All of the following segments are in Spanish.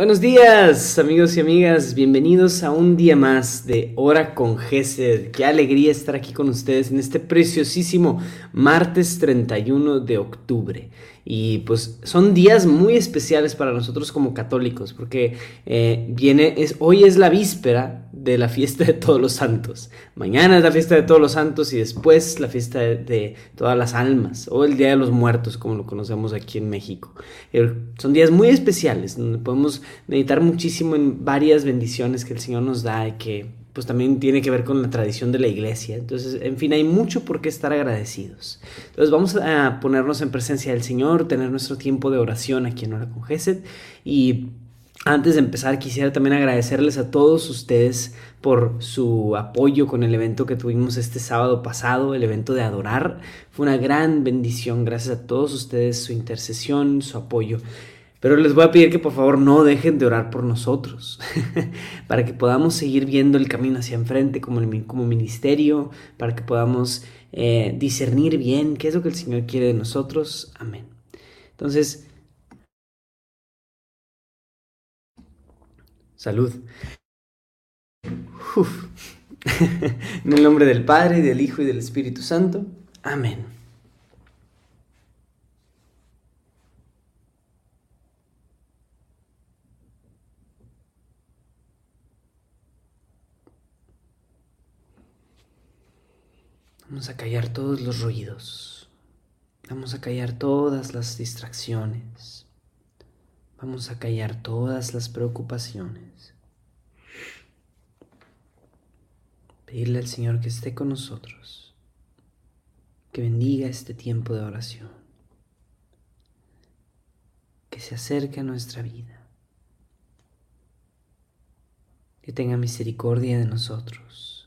Buenos días, amigos y amigas. Bienvenidos a un día más de Hora con Gesed. Qué alegría estar aquí con ustedes en este preciosísimo martes 31 de octubre. Y pues son días muy especiales para nosotros como católicos, porque eh, viene, es, hoy es la víspera de la fiesta de todos los santos. Mañana es la fiesta de todos los santos y después la fiesta de, todas las almas, o el Día de los Muertos, como lo conocemos aquí en México. Eh, son días muy especiales, donde podemos meditar muchísimo en varias bendiciones que el Señor nos da y que pues también tiene que ver con la tradición de la iglesia. Entonces, en fin, hay mucho por qué estar agradecidos. Entonces, vamos a ponernos en presencia del Señor, tener nuestro tiempo de oración aquí en Hora con Gesed. Y antes de empezar, quisiera también agradecerles a todos ustedes por su apoyo con el evento que tuvimos este sábado pasado, el evento de Adorar. Fue una gran bendición, gracias a todos ustedes, su intercesión, su apoyo. Pero les voy a pedir que por favor no dejen de orar por nosotros, para que podamos seguir viendo el camino hacia enfrente como, como ministerio, para que podamos eh, discernir bien qué es lo que el Señor quiere de nosotros. Amén. Entonces, salud. en el nombre del Padre, y del Hijo y del Espíritu Santo. Amén. Vamos a callar todos los ruidos. Vamos a callar todas las distracciones. Vamos a callar todas las preocupaciones. Pedirle al Señor que esté con nosotros, que bendiga este tiempo de oración, que se acerque a nuestra vida, que tenga misericordia de nosotros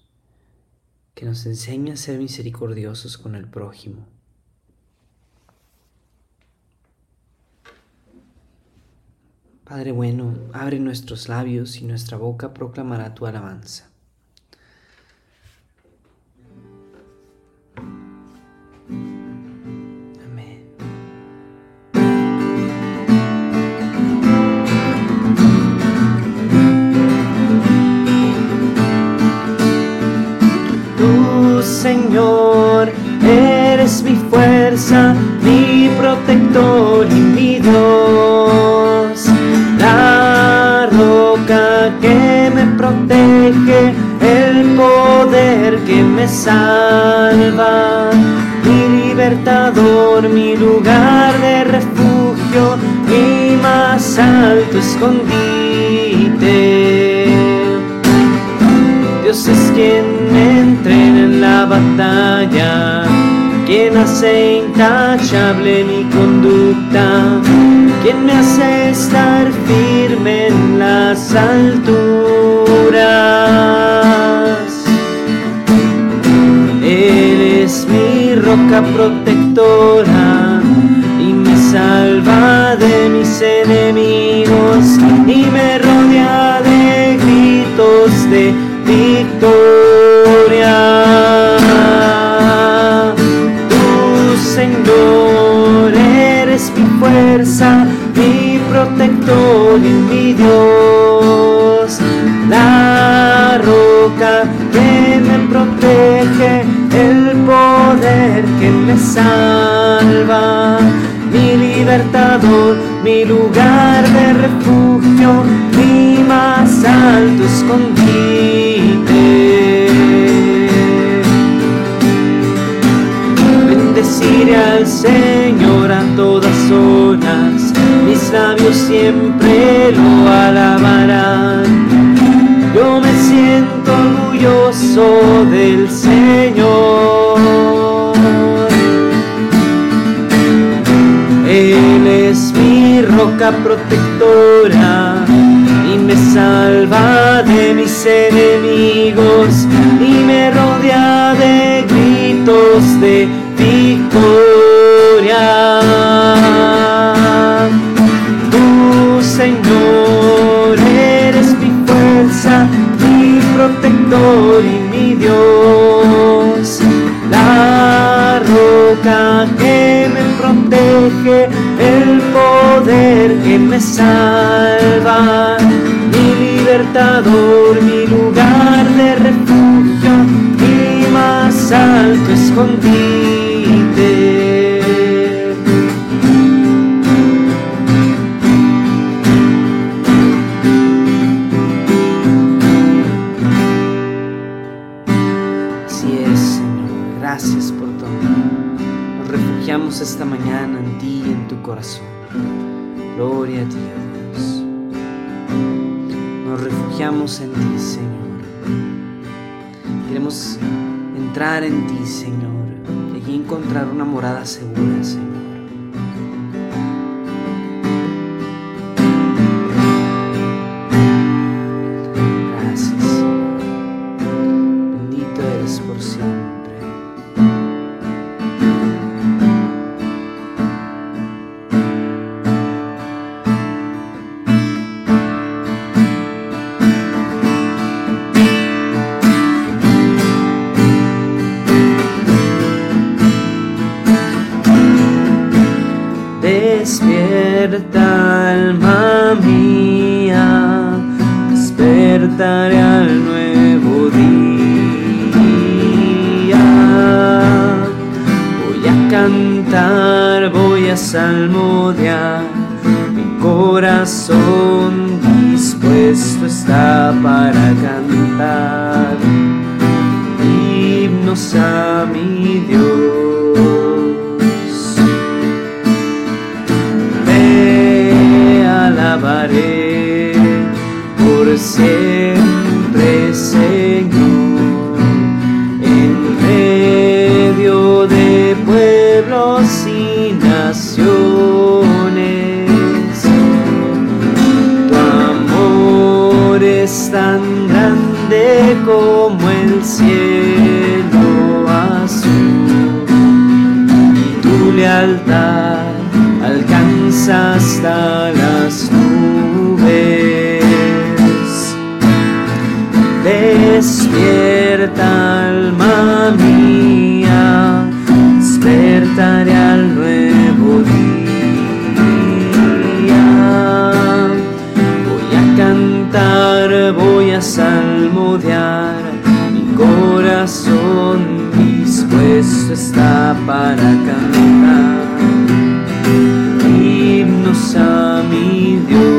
que nos enseña a ser misericordiosos con el prójimo. Padre bueno, abre nuestros labios y nuestra boca proclamará tu alabanza. Señor, eres mi fuerza, mi protector y mi Dios. La roca que me protege, el poder que me salva, mi libertador, mi lugar de refugio, mi más alto escondite. Es quien entrena en la batalla, quien hace intachable mi conducta, quien me hace estar firme en las alturas. Él es mi roca protectora y me salva de mis enemigos y me rodea de gritos de victoria. Tu Señor eres mi fuerza, mi protector y mi Dios. La roca que me protege, el poder que me salva. Mi libertador, mi lugar de refugio, mi más alto escondido. Bendeciré al Señor a todas horas, mis labios siempre lo alabarán. Yo me siento orgulloso del Señor. Él es mi roca protectora y me salva de mis enemigos y me rodea de gritos de victoria. Tu Señor eres mi fuerza, mi protector y mi Dios, la roca que me protege. El poder que me salva, mi libertador, mi lugar de refugio, mi más alto escondite. Corazón. Gloria a Dios. Nos refugiamos en ti, Señor. Queremos entrar en ti, Señor, y encontrar una morada segura, Señor. Despierta alma mía, despertaré al nuevo día. Voy a cantar, voy a salmodiar, mi corazón dispuesto está para cantar himnos assim. Mi Dios.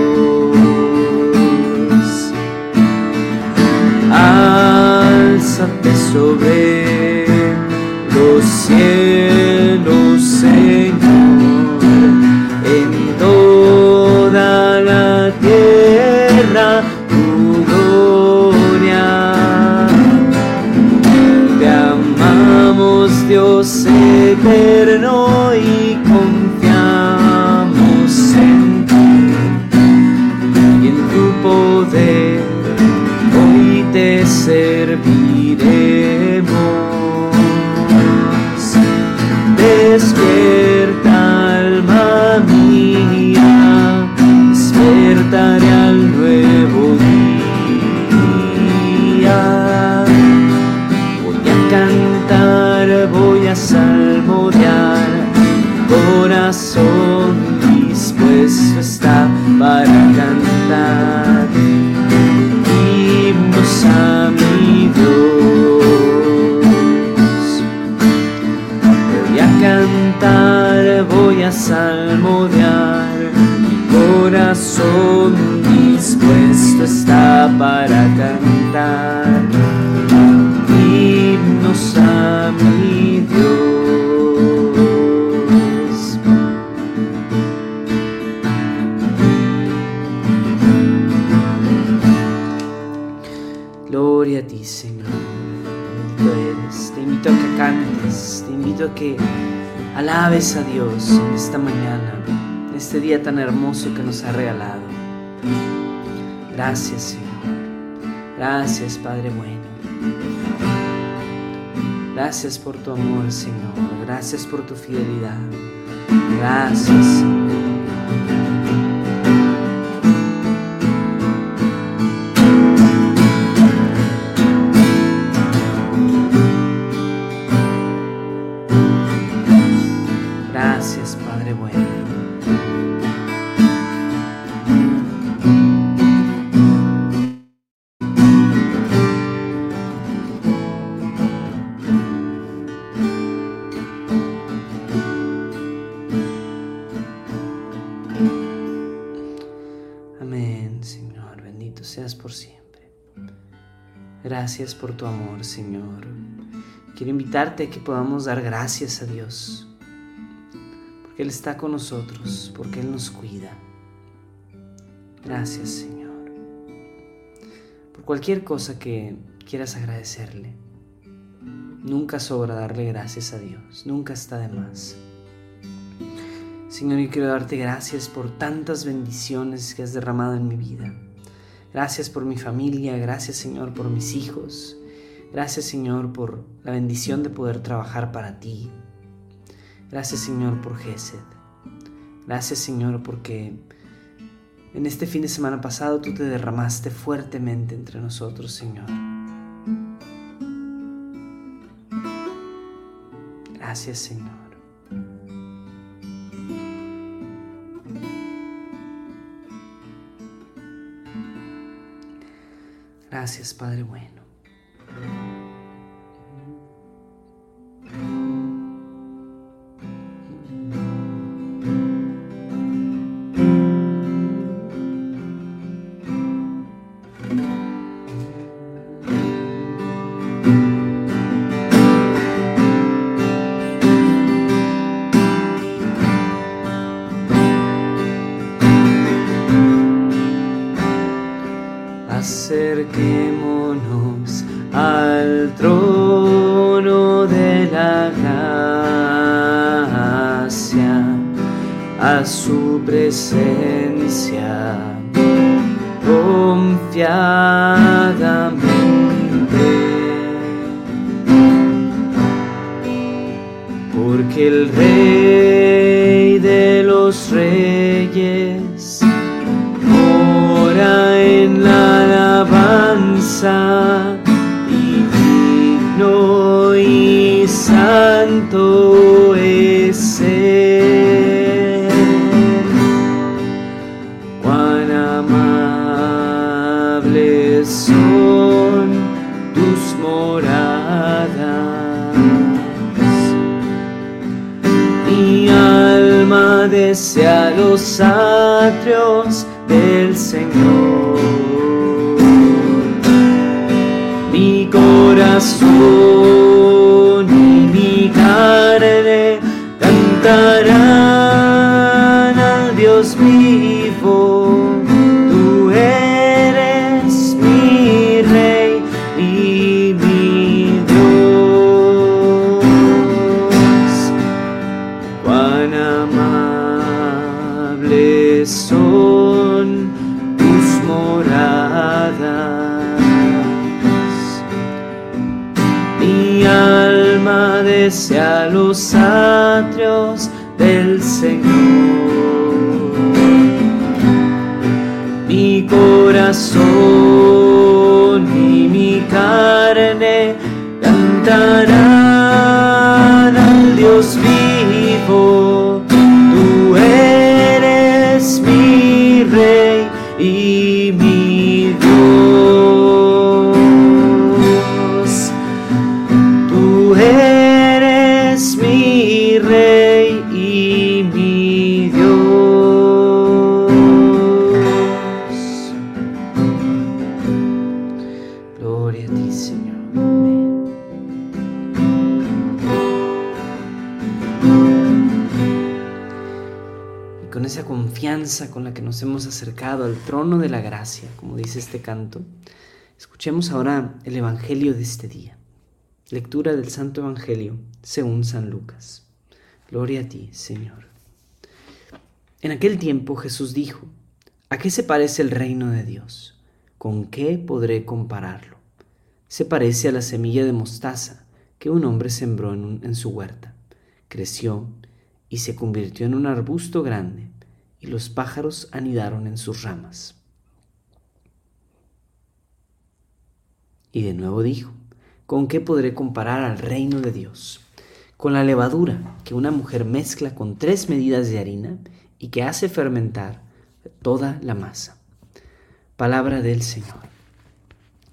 sobre los cielos, Te invito a que cantes, te invito a que Alabes a Dios en esta mañana, en este día tan hermoso que nos ha regalado. Gracias Señor. Gracias Padre bueno. Gracias por tu amor Señor. Gracias por tu fidelidad. Gracias Señor. Gracias por tu amor, Señor. Quiero invitarte a que podamos dar gracias a Dios, porque Él está con nosotros, porque Él nos cuida. Gracias, Señor. Por cualquier cosa que quieras agradecerle. Nunca sobra darle gracias a Dios, nunca está de más. Señor, yo quiero darte gracias por tantas bendiciones que has derramado en mi vida. Gracias por mi familia, gracias Señor por mis hijos. Gracias Señor por la bendición de poder trabajar para ti. Gracias Señor por Gesed. Gracias Señor porque en este fin de semana pasado tú te derramaste fuertemente entre nosotros Señor. Gracias Señor. Gracias Padre bueno. Acerquémonos al trono de la gracia, a su presencia confiadamente. Porque el Rey de los Reyes alabanza y digno y santo es. Cuán amables son tus moradas. Mi alma desea los atrios del Señor. Corazón y mi carne desea los atrios del Señor. Mi corazón y mi carne cantarán al Dios vivo. Con la que nos hemos acercado al trono de la gracia, como dice este canto, escuchemos ahora el Evangelio de este día. Lectura del Santo Evangelio según San Lucas. Gloria a ti, Señor. En aquel tiempo Jesús dijo, ¿a qué se parece el reino de Dios? ¿Con qué podré compararlo? Se parece a la semilla de mostaza que un hombre sembró en, en su huerta. Creció y se convirtió en un arbusto grande, y los pájaros anidaron en sus ramas. Y de nuevo dijo, ¿con qué podré comparar al reino de Dios? Con la levadura que una mujer mezcla con tres medidas de harina y que hace fermentar toda la masa. Palabra del Señor.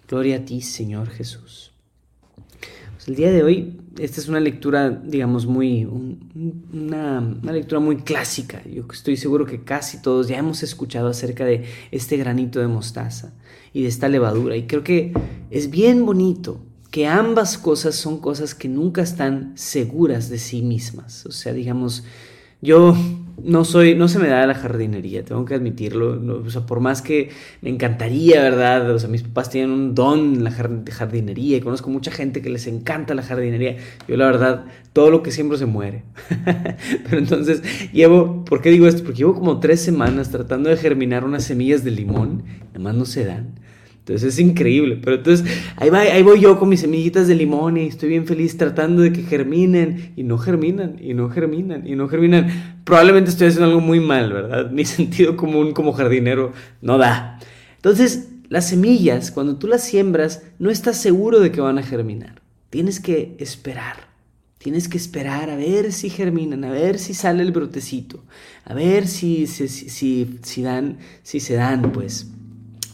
Gloria a ti, Señor Jesús. Pues el día de hoy esta es una lectura, digamos, muy, una, una, lectura muy clásica. Yo estoy seguro que casi todos ya hemos escuchado acerca de este granito de mostaza y de esta levadura. Y creo que es bien bonito que ambas cosas son cosas que nunca están seguras de sí mismas. O sea, digamos, yo no soy, no se me da la jardinería, tengo que admitirlo. o sea, por más que me encantaría, ¿verdad? O sea, mis papás tienen un don en la jardinería y conozco mucha gente que les encanta la jardinería. Yo, la verdad, todo lo que siembro se muere. Pero entonces, llevo, ¿por qué digo esto? Porque llevo como tres semanas tratando de germinar unas semillas de limón, nada no se dan. Entonces es increíble. Pero entonces ahí, va, ahí voy yo con mis semillitas de limón y estoy bien feliz tratando de que germinen y no germinan y no germinan y no germinan. Probablemente estoy haciendo algo muy mal, ¿verdad? Mi sentido común como jardinero no da. Entonces las semillas, cuando tú las siembras, no estás seguro de que van a germinar. Tienes que esperar. Tienes que esperar a ver si germinan, a ver si sale el brotecito, a ver si, si, dan, si se dan, pues.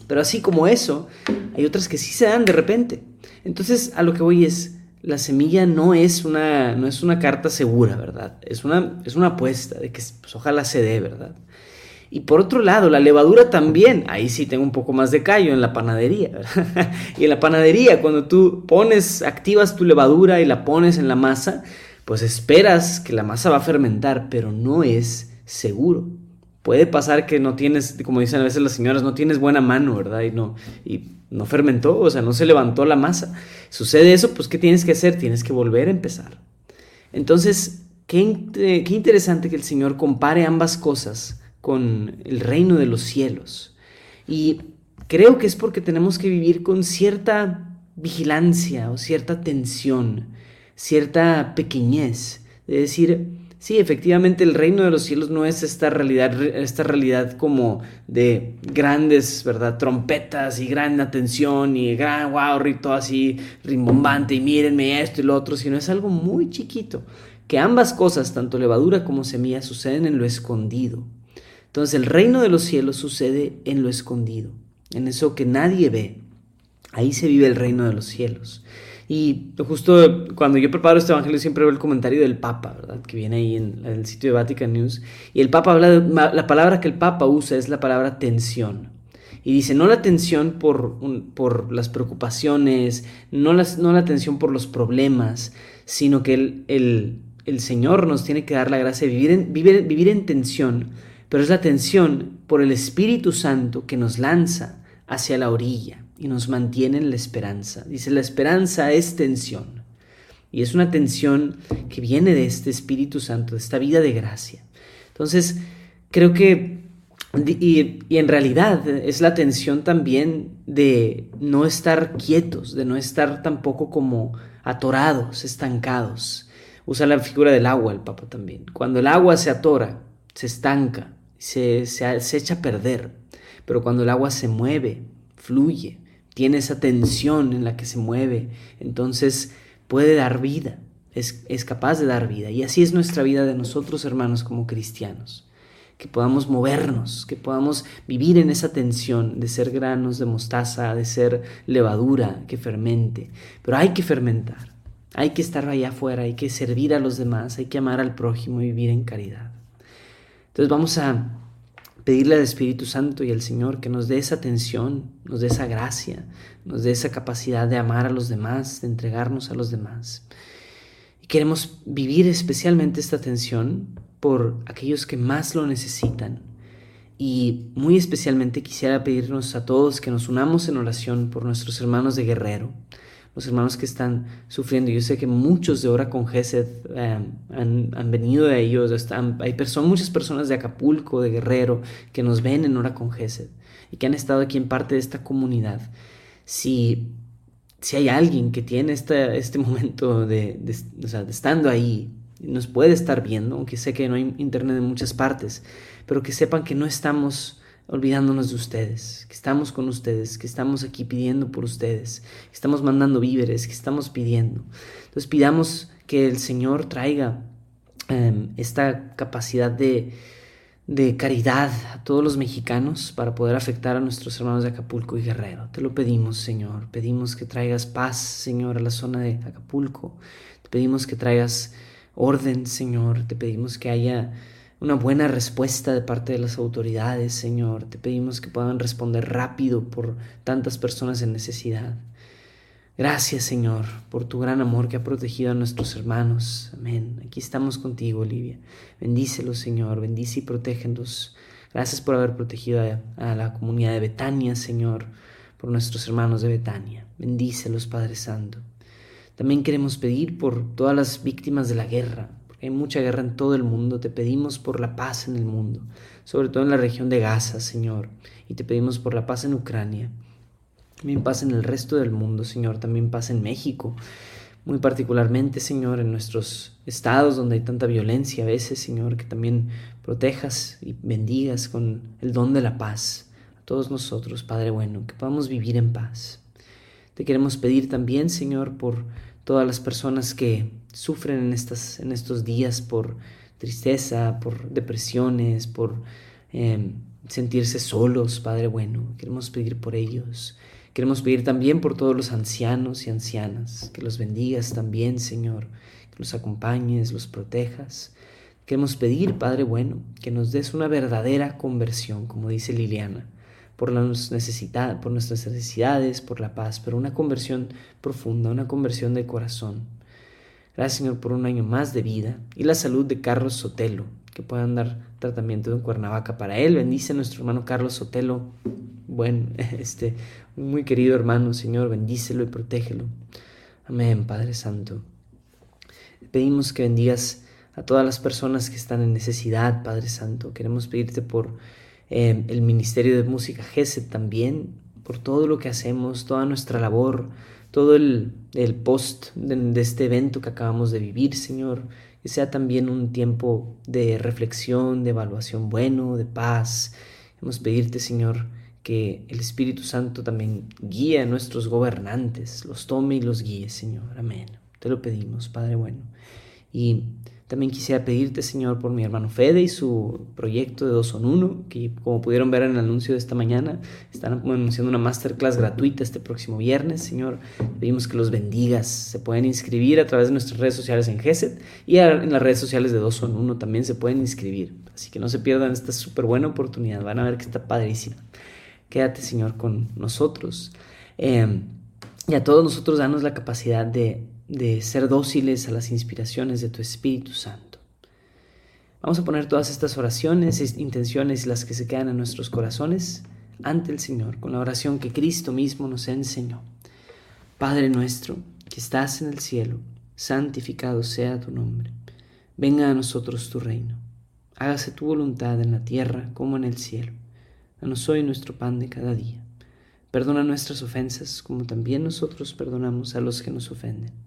Pero así como eso, hay otras que sí se dan de repente. Entonces, a lo que voy es, la semilla no es una, no es una carta segura, ¿verdad? Es una, es una apuesta de que pues, ojalá se dé, ¿verdad? Y por otro lado, la levadura también, ahí sí tengo un poco más de callo en la panadería. ¿verdad? y en la panadería, cuando tú pones, activas tu levadura y la pones en la masa, pues esperas que la masa va a fermentar, pero no es seguro puede pasar que no tienes, como dicen a veces las señoras, no tienes buena mano, ¿verdad? Y no, y no fermentó, o sea, no se levantó la masa. Sucede eso, pues ¿qué tienes que hacer? Tienes que volver a empezar. Entonces, qué, qué interesante que el Señor compare ambas cosas con el reino de los cielos. Y creo que es porque tenemos que vivir con cierta vigilancia o cierta tensión, cierta pequeñez, de decir, Sí, efectivamente el reino de los cielos no es esta realidad, esta realidad como de grandes, ¿verdad? Trompetas y gran atención y gran wow, rito así rimbombante y mírenme esto y lo otro, sino es algo muy chiquito, que ambas cosas, tanto levadura como semilla, suceden en lo escondido. Entonces el reino de los cielos sucede en lo escondido, en eso que nadie ve. Ahí se vive el reino de los cielos. Y justo cuando yo preparo este evangelio siempre veo el comentario del Papa. Que viene ahí en, el sitio de Vatican News. Y el Papa habla de, la palabra que el Papa usa es la palabra tensión. Y dice, no la tensión por, por las preocupaciones, no, las, no la tensión por los problemas, sino que el, el, el, Señor nos tiene que dar la gracia de vivir vivir, vivir en tensión, pero es la tensión por el Espíritu Santo que nos lanza hacia la orilla y nos mantiene en la esperanza. Dice, la esperanza es tensión. Y es una tensión que viene de este Espíritu Santo, de esta vida de gracia. Entonces, creo que, y, en realidad es la tensión también de no estar quietos, de no estar tampoco como atorados, estancados. Usa la figura del agua el Papa también. Cuando el agua se atora, se estanca, se, se, se echa a perder. Pero cuando el agua se mueve, fluye, tiene esa tensión en la que se mueve, entonces puede dar vida, es, es, capaz de dar vida. Y así es nuestra vida de nosotros, hermanos, como cristianos. Que podamos movernos, que podamos vivir en esa tensión de ser granos de mostaza, de ser levadura que fermente. Pero hay que fermentar, hay que estar allá afuera, hay que servir a los demás, hay que amar al prójimo y vivir en caridad. Entonces vamos a pedirle al Espíritu Santo y al Señor que nos dé esa atención, nos dé esa gracia, nos dé esa capacidad de amar a los demás, de entregarnos a los demás. Y queremos vivir especialmente esta atención por aquellos que más lo necesitan. Y muy especialmente quisiera pedirnos a todos que nos unamos en oración por nuestros hermanos de Guerrero, los hermanos que están sufriendo. Yo sé que muchos de Hora con Gesed eh, han, venido de ellos. Están, hay personas, muchas personas de Acapulco, de Guerrero, que nos ven en Hora con Gesed y que han estado aquí en parte de esta comunidad. Si, si hay alguien que tiene este, este momento de, o sea, de estando ahí, nos puede estar viendo, aunque sé que no hay internet en muchas partes, pero que sepan que no estamos olvidándonos de ustedes, que estamos con ustedes, que estamos aquí pidiendo por ustedes, que estamos mandando víveres, que estamos pidiendo. Entonces pidamos que el Señor traiga em, esta capacidad de, de caridad a todos los mexicanos para poder afectar a nuestros hermanos de Acapulco y Guerrero. Te lo pedimos, Señor. Pedimos que traigas paz, Señor, a la zona de Acapulco. Te pedimos que traigas orden, Señor. Te pedimos que haya una buena respuesta de parte de las autoridades, Señor. Te pedimos que puedan responder rápido por tantas personas en necesidad. Gracias, Señor, por tu gran amor que ha protegido a nuestros hermanos. Amén. Aquí estamos contigo, Olivia. Bendícelos, Señor. Bendice y protégenos. Gracias por haber protegido a, a la comunidad de Betania, Señor, por nuestros hermanos de Betania. Bendícelos, Padre Santo. También queremos pedir por todas las víctimas de la guerra, hay mucha guerra en todo el mundo. Te pedimos por la paz en el mundo, sobre todo en la región de Gaza, Señor, y te pedimos por la paz en Ucrania. También paz en el resto del mundo, Señor, también paz en México, muy particularmente, Señor, en nuestros estados donde hay tanta violencia a veces, Señor, que también protejas y bendigas con el don de la paz a todos nosotros, Padre bueno, que podamos vivir en paz. Te queremos pedir también, Señor, por todas las personas que sufren en, estas, en estos días por tristeza, por depresiones, por em, sentirse solos, Padre bueno. Queremos pedir por ellos. Queremos pedir también por todos los ancianos y ancianas, que los bendigas también, Señor, que los acompañes, los protejas. Queremos pedir, Padre bueno, que nos des una verdadera conversión, como dice Liliana por, las por nuestras necesidades, por la paz, pero una conversión profunda, una conversión de corazón. Gracias Señor por un año más de vida y la salud de Carlos Sotelo, que puedan dar tratamiento en Cuernavaca para él. Bendice a nuestro hermano Carlos Sotelo, buen, este, muy querido hermano, Señor, bendícelo y protégelo. Amén, Padre Santo. Pedimos que bendigas a todas las personas que están en necesidad, Padre Santo. Queremos pedirte por Em, el Ministerio de Música GESED también, por todo lo que hacemos, toda nuestra labor, todo el, post de, este evento que acabamos de vivir, Señor, que sea también un tiempo de reflexión, de evaluación bueno, de paz. Queremos pedirte, Señor, que el Espíritu Santo también guíe a nuestros gobernantes, los tome y los guíe, Señor. Amén. Te lo pedimos, Padre bueno. Y también quisiera pedirte, Señor, por mi hermano Fede y su proyecto de Dos son Uno, que como pudieron ver en el anuncio de esta mañana, están anunciando una masterclass gratuita este próximo viernes, Señor. Pedimos que los bendigas. Se pueden inscribir a través de nuestras redes sociales en GESET y en las redes sociales de Dos son Uno también se pueden inscribir. Así que no se pierdan esta súper buena oportunidad. Van a ver que está padrísima. Quédate, Señor, con nosotros. Em, y a todos nosotros danos la capacidad de de ser dóciles a las inspiraciones de tu Espíritu Santo. Vamos a poner todas estas oraciones, intenciones las que se quedan en nuestros corazones ante el Señor con la oración que Cristo mismo nos enseñó. Padre nuestro, que estás en el cielo, santificado sea tu nombre. Venga a nosotros tu reino. Hágase tu voluntad en la tierra como en el cielo. Danos hoy nuestro pan de cada día. Perdona nuestras ofensas como también nosotros perdonamos a los que nos ofenden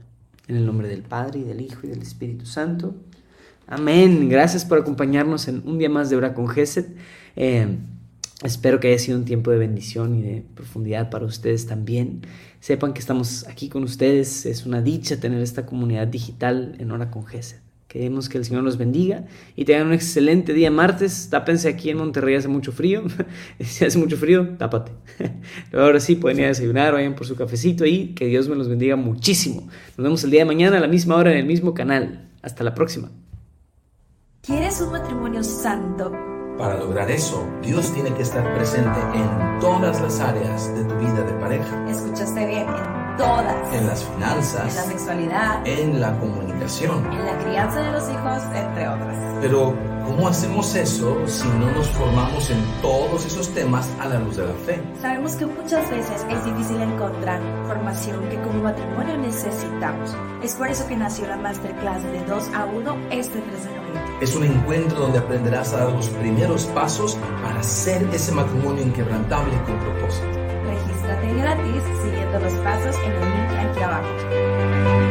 En el nombre del Padre y del Hijo y del Espíritu Santo. Amén. Gracias por acompañarnos en un día más de Hora con Gesed. Eh, espero que haya sido un tiempo de bendición y de profundidad para ustedes también. Sepan que estamos aquí con ustedes. Es una dicha tener esta comunidad digital en Hora con Gesed. Queremos que el Señor los bendiga y tengan un excelente día martes. Tápense aquí en Monterrey, hace mucho frío. si hace mucho frío, tápate. ahora sí, pueden ir a desayunar, vayan por su cafecito y que Dios me los bendiga muchísimo. Nos vemos el día de mañana a la misma hora en el mismo canal. Hasta la próxima. ¿Quieres un matrimonio santo? Para lograr eso, Dios tiene que estar presente en todas las áreas de tu vida de pareja. ¿Escuchaste bien? todas. En las finanzas. En la sexualidad. En la comunicación. En la crianza de los hijos, entre otras. Pero, ¿cómo hacemos eso si no nos formamos en todos esos temas a la luz de la fe? Sabemos que muchas veces es difícil encontrar formación que como matrimonio necesitamos. Es por eso que nació la Masterclass de 2 a 1 este 3 de noviembre. Es un encuentro donde aprenderás a dar los primeros pasos para ser ese matrimonio inquebrantable con propósito gratis siguiendo los pasos en el link aquí abajo.